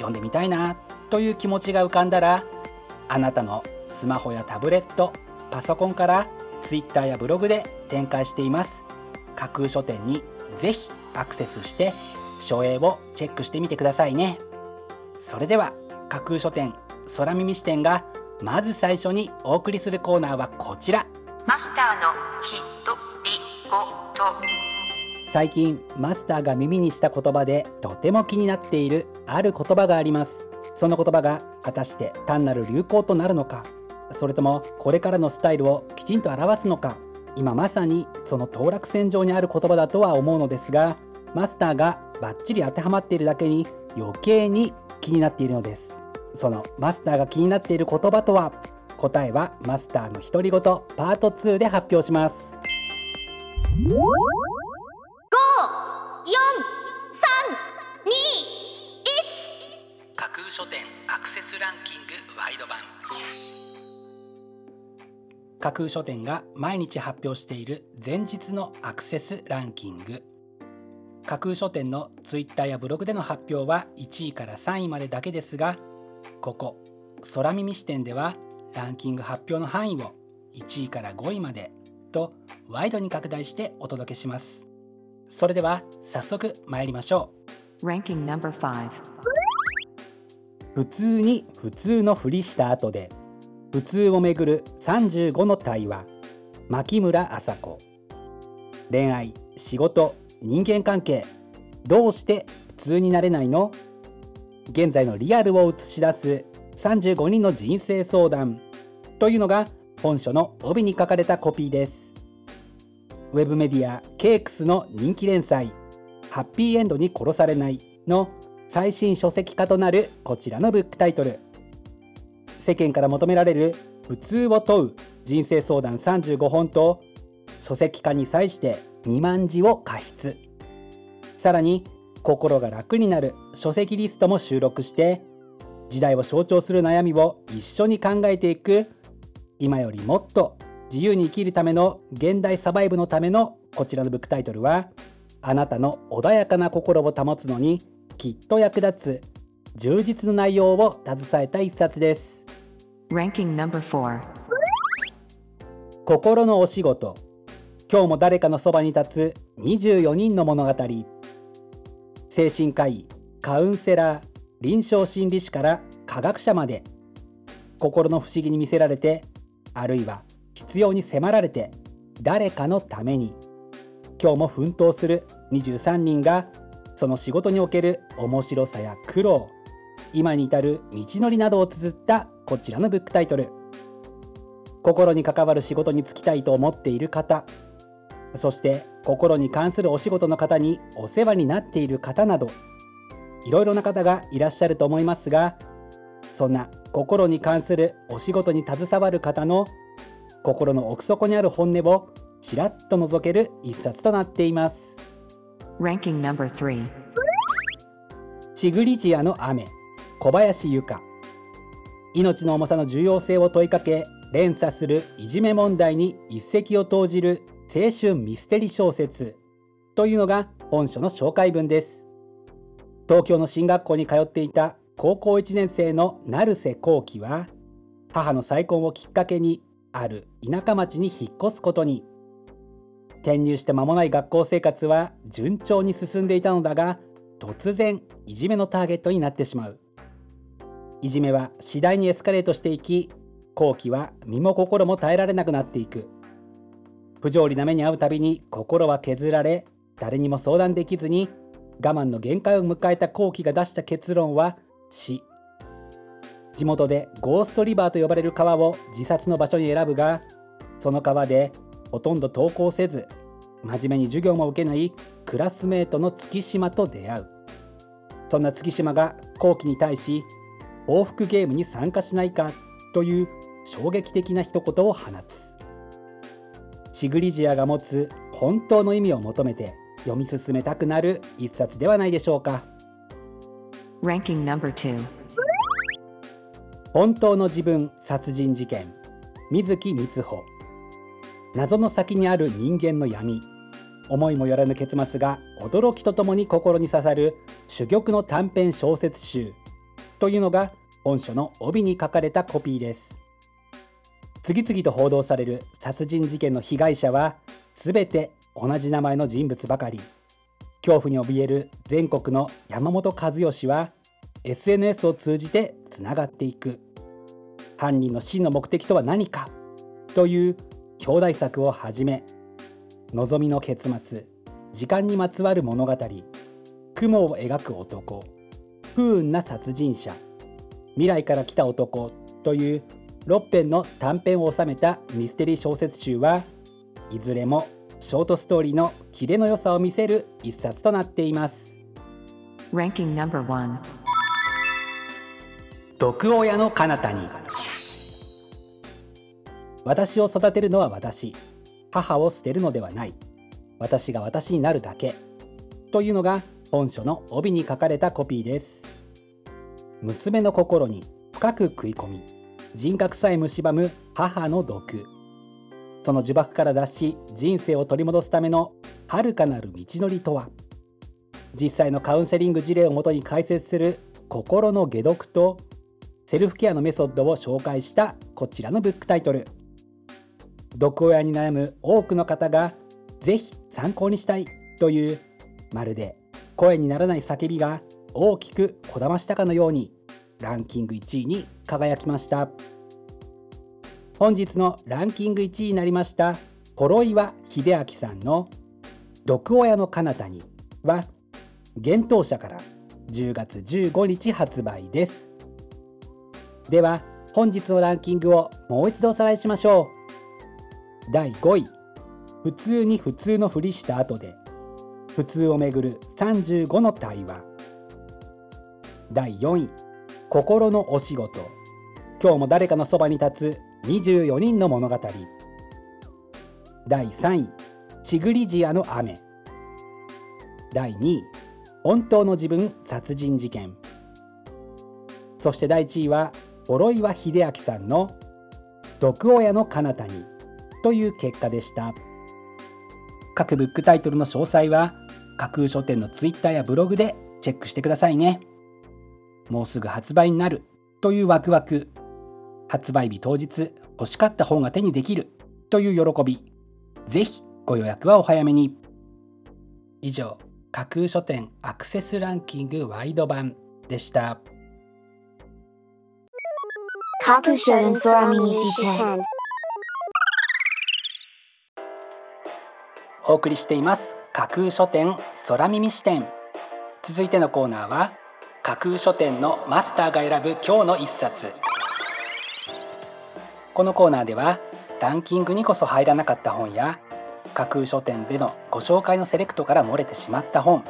読んでみたいなという気持ちが浮かんだらあなたのスマホやタブレットパソコンから Twitter やブログで展開しています。架空書店にぜひアクセスして書影をチェックしてみてくださいね。それでは架空書店空耳視点がまず最初にお送りするコーナーはこちら。マスターのひとりごと最近マスターが耳にした言葉でとても気になっているある言葉があります。その言葉が果たして単なる流行となるのか。それともこれからのスタイルをきちんと表すのか。今まさにその当落線上にある言葉だとは思うのですがマスターがバッチリ当てはまっているだけに余計に気になっているのです。そのマスターが気になっている言葉とは？答えはマスターの独り言パート2で発表します。架空書店が毎日発表している前日のアクセスランキング。架空書店のツイッターやブログでの発表は1位から3位までだけですがここ空耳視点ではランキング発表の範囲を1位から5位までとワイドに拡大してお届けします。それでは早速参りましょう。Ranking number 5普通に普通のふりした後で普通をめぐる35の対話。牧村麻子。恋愛仕事人間関係。どうして普通になれないの？現在のリアルを映し出す35人の人生相談。というのが本書の帯に書かれたコピーです。ウェブメディアケークスの人気連載。ハッピーエンドに殺されないの最新書籍化となるこちらのブックタイトル。世間から求められる普通を問う人生相談35本と書籍化に際して2万字を加筆さらに心が楽になる書籍リストも収録して時代を象徴する悩みを一緒に考えていく今よりもっと自由に生きるための現代サバイブのためのこちらのブックタイトルはあなたの穏やかな心を保つのにきっと役立つ充実の内容を携えた一冊です Ranking number 4心のお仕事。今日も誰かのそばに立つ24人の物語。精神科医カウンセラー臨床心理士から科学者まで。心の不思議に見せられてあるいは必要に迫られて誰かのために。今日も奮闘する23人がその仕事における面白さや苦労今に至る道のりなどを綴ったこちらのブックタイトル。心に関わる仕事に就きたいと思っている方。そして心に関するお仕事の方にお世話になっている方など。いろいろな方がいらっしゃると思いますがそんな心に関するお仕事に携わる方の心の奥底にある本音をちらっと覗ける一冊となっています。Ranking number 3チグリジアの雨小林由香。命の重さの重要性を問いかけ連鎖するいじめ問題に一石を投じる青春ミステリ小説。というのが本書の紹介文です。東京の進学校に通っていた高校1年生の成瀬幸喜は母の再婚をきっかけにある田舎町に引っ越すことに。転入して間もない学校生活は順調に進んでいたのだが突然いじめのターゲットになってしまう。いじめは次第にエスカレートしていき後期は身も心も耐えられなくなっていく。不条理な目に遭うたびに心は削られ誰にも相談できずに我慢の限界を迎えた後期が出した結論は死。地元でゴーストリバーと呼ばれる川を自殺の場所に選ぶがその川でほとんど登校せず真面目に授業も受けないクラスメートの月島と出会う。そんな月島が後期に対し往復ゲームに参加しないかという衝撃的な一言を放つ。チグリジアが持つ本当の意味を求めて読み進めたくなる一冊ではないでしょうか。Ranking number 2. 本当の自分殺人事件。水木光穂。謎の先にある人間の闇。思いもよらぬ結末が驚きとともに心に刺さる珠玉の短編小説集というのが本書の帯に書かれたコピーです。次々と報道される殺人事件の被害者は全て同じ名前の人物ばかり。恐怖に怯える全国の山本和義は SNS を通じてつながっていく。犯人の真の目的とは何かという兄弟作をはじめ望みの結末時間にまつわる物語雲を描く男。不運な殺人者。未来から来た男という6編の短編を収めたミステリー小説集はいずれもショートストーリーのキレの良さを見せる一冊となっています。Ranking number 1. 毒親の彼方に。私を育てるのは私。母を捨てるのではない。私が私になるだけ。というのが本書の帯に書かれたコピーです。娘の心に深く食い込み人格さえ蝕む母の毒。その呪縛から脱し人生を取り戻すための遥かなる道のりとは。実際のカウンセリング事例をもとに解説する心の解毒とセルフケアのメソッドを紹介したこちらのブックタイトル。毒親に悩む多くの方がぜひ参考にしたいというまるで声にならない叫びが大きくこだましたかのようにランキング1位に輝きました。本日のランキング1位になりました幌岩秀明さんの「毒親の彼方に」は幻冬舎から10月15日発売です。では本日のランキングをもう一度おさらいしましょう。第5位。普通に普通のふりした後で普通をめぐる35の対話。第4位。心のお仕事。今日も誰かのそばに立つ24人の物語。第3位。チグリジアの雨。第2位。本当の自分殺人事件。そして第1位は諸岩秀明さんの「毒親の彼方に」という結果でした。各ブックタイトルの詳細は架空書店のツイッターやブログでチェックしてくださいね。もうすぐ発売になるというワクワク。発売日当日欲しかった本が手にできるという喜び。ぜひご予約はお早めに。以上架空書店アクセスランキングワイド版でした。架空書店空耳視点お送りしています架空書店空耳視点。続いてのコーナーは架空書店のマスターが選ぶ今日の一冊。このコーナーではランキングにこそ入らなかった本や架空書店でのご紹介のセレクトから漏れてしまった本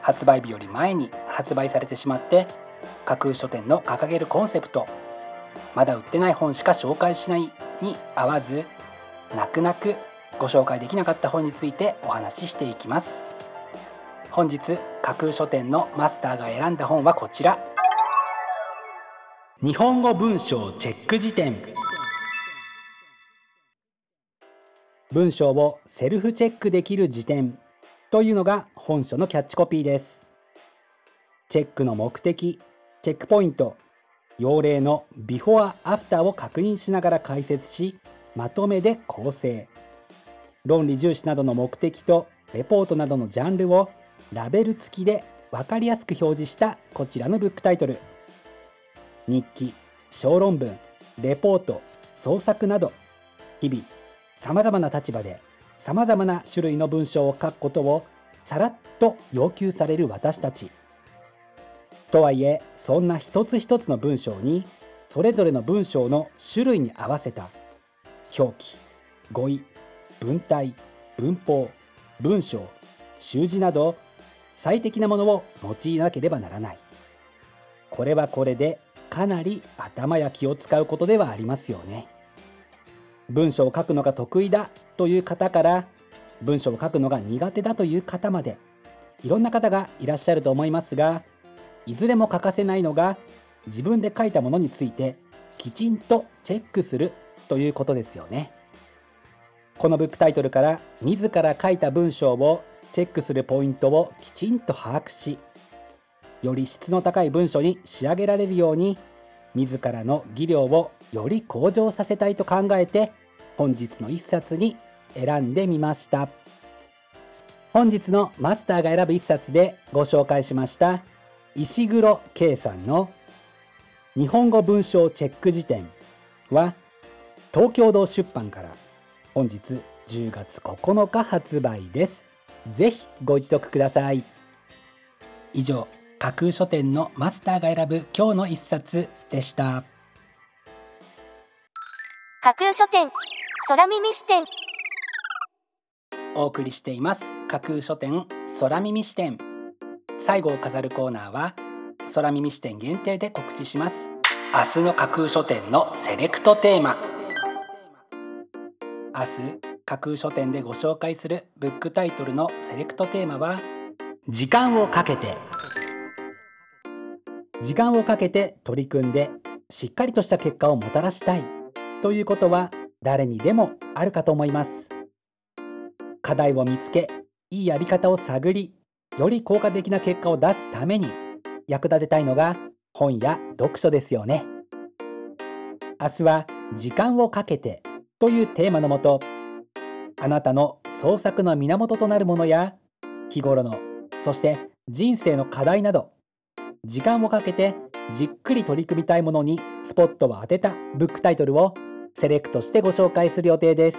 発売日より前に発売されてしまって架空書店の掲げるコンセプトまだ売ってない本しか紹介しないに合わず泣く泣くご紹介できなかった本についてお話ししていきます。本日架空書店のマスターが選んだ本はこちら。日本語文章チェック辞典。文章をセルフチェックできる辞典。というのが本書のキャッチコピーです。チェックの目的チェックポイント。用例のビフォアアフターを確認しながら解説しまとめで構成。論理重視などの目的とレポートなどのジャンルをラベル付きで分かりやすく表示したこちらのブックタイトル。日記小論文レポート創作など。日々さまざまな立場でさまざまな種類の文章を書くことをさらっと要求される私たち。とはいえそんな一つ一つの文章にそれぞれの文章の種類に合わせた表記語彙文体文法文章習字など最適なものを用いなければならない。これはこれでかなり頭や気を使うことではありますよね。文章を書くのが得意だという方から文章を書くのが苦手だという方までいろんな方がいらっしゃると思いますがいずれも欠かせないのが自分で書いたものについてきちんとチェックするということですよね。このブックタイトルから自ら書いた文章をチェックするポイントをきちんと把握しより質の高い文章に仕上げられるように自らの技量をより向上させたいと考えて本日の一冊に選んでみました。本日のマスターが選ぶ一冊でご紹介しました石黒圭さんの日本語文章チェック辞典は東京堂出版から本日10月9日発売です。ぜひご一読ください。以上架空書店のマスターが選ぶ今日の一冊でした。架空書店空耳視点。お送りしています。架空書店空耳視点。最後を飾るコーナーは空耳視点限定で告知します。明日の架空書店のセレクトテーマ。明日架空書店でご紹介するブックタイトルのセレクトテーマは時間をかけて。時間をかけて取り組んでしっかりとした結果をもたらしたい。ということは誰にでもあるかと思います。課題を見つけいいやり方を探りより効果的な結果を出すために役立てたいのが本や読書ですよね。明日は時間をかけてというテーマのもとあなたの創作の源となるものや日頃のそして人生の課題など時間をかけてじっくり取り組みたいものにスポットを当てたブックタイトルをセレクトしてご紹介する予定です。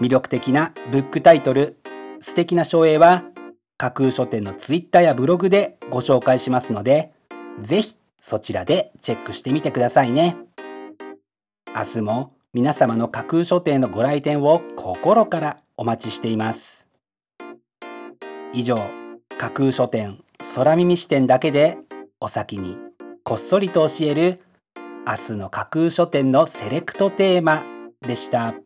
魅力的なブックタイトル素敵な書影は架空書店のツイッターやブログでご紹介しますのでぜひそちらでチェックしてみてくださいね。明日も皆様の架空書店のご来店を心からお待ちしています。以上架空書店空耳視点だけでお先にこっそりと教える明日の架空書店のセレクトテーマでした。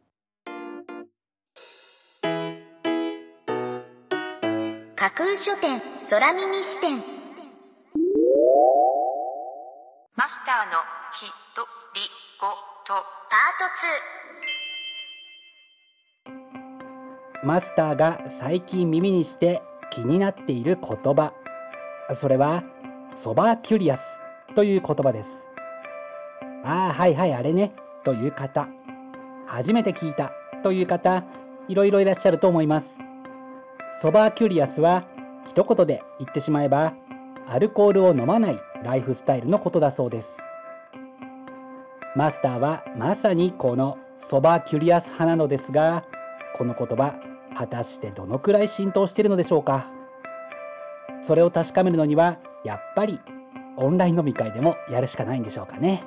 架空書店空耳視点。マスターのきとりごとパート2マスターが最近耳にして気になっている言葉。それはソバーキュリアスという言葉です。ああはいはいあれね。という方。初めて聞いたという方いろいろいらっしゃると思います。ソバーキュリアスは一言で言ってしまえばアルコールを飲まないライフスタイルのことだそうです。マスターはまさにこのソバーキュリアス派なのですがこの言葉果たしてどのくらい浸透しているのでしょうか？それを確かめるのにはやっぱりオンライン飲み会でもやるしかないんでしょうかね。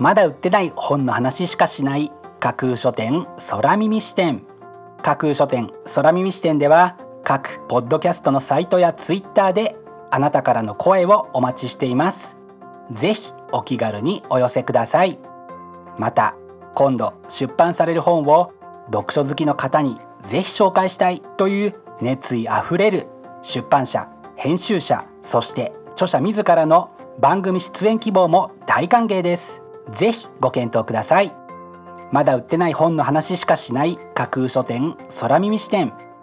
まだ売ってない本の話しかしない架空書店空耳視点。架空書店空耳視点では各ポッドキャストのサイトやツイッターであなたからの声をお待ちしています。ぜひお気軽にお寄せください。また今度出版される本を読書好きの方にぜひ紹介したいという熱意あふれる出版社編集者そして著者自らの番組出演希望も大歓迎です。ぜひご検討ください。まだ売ってない本の話しかしない架空書店空耳視点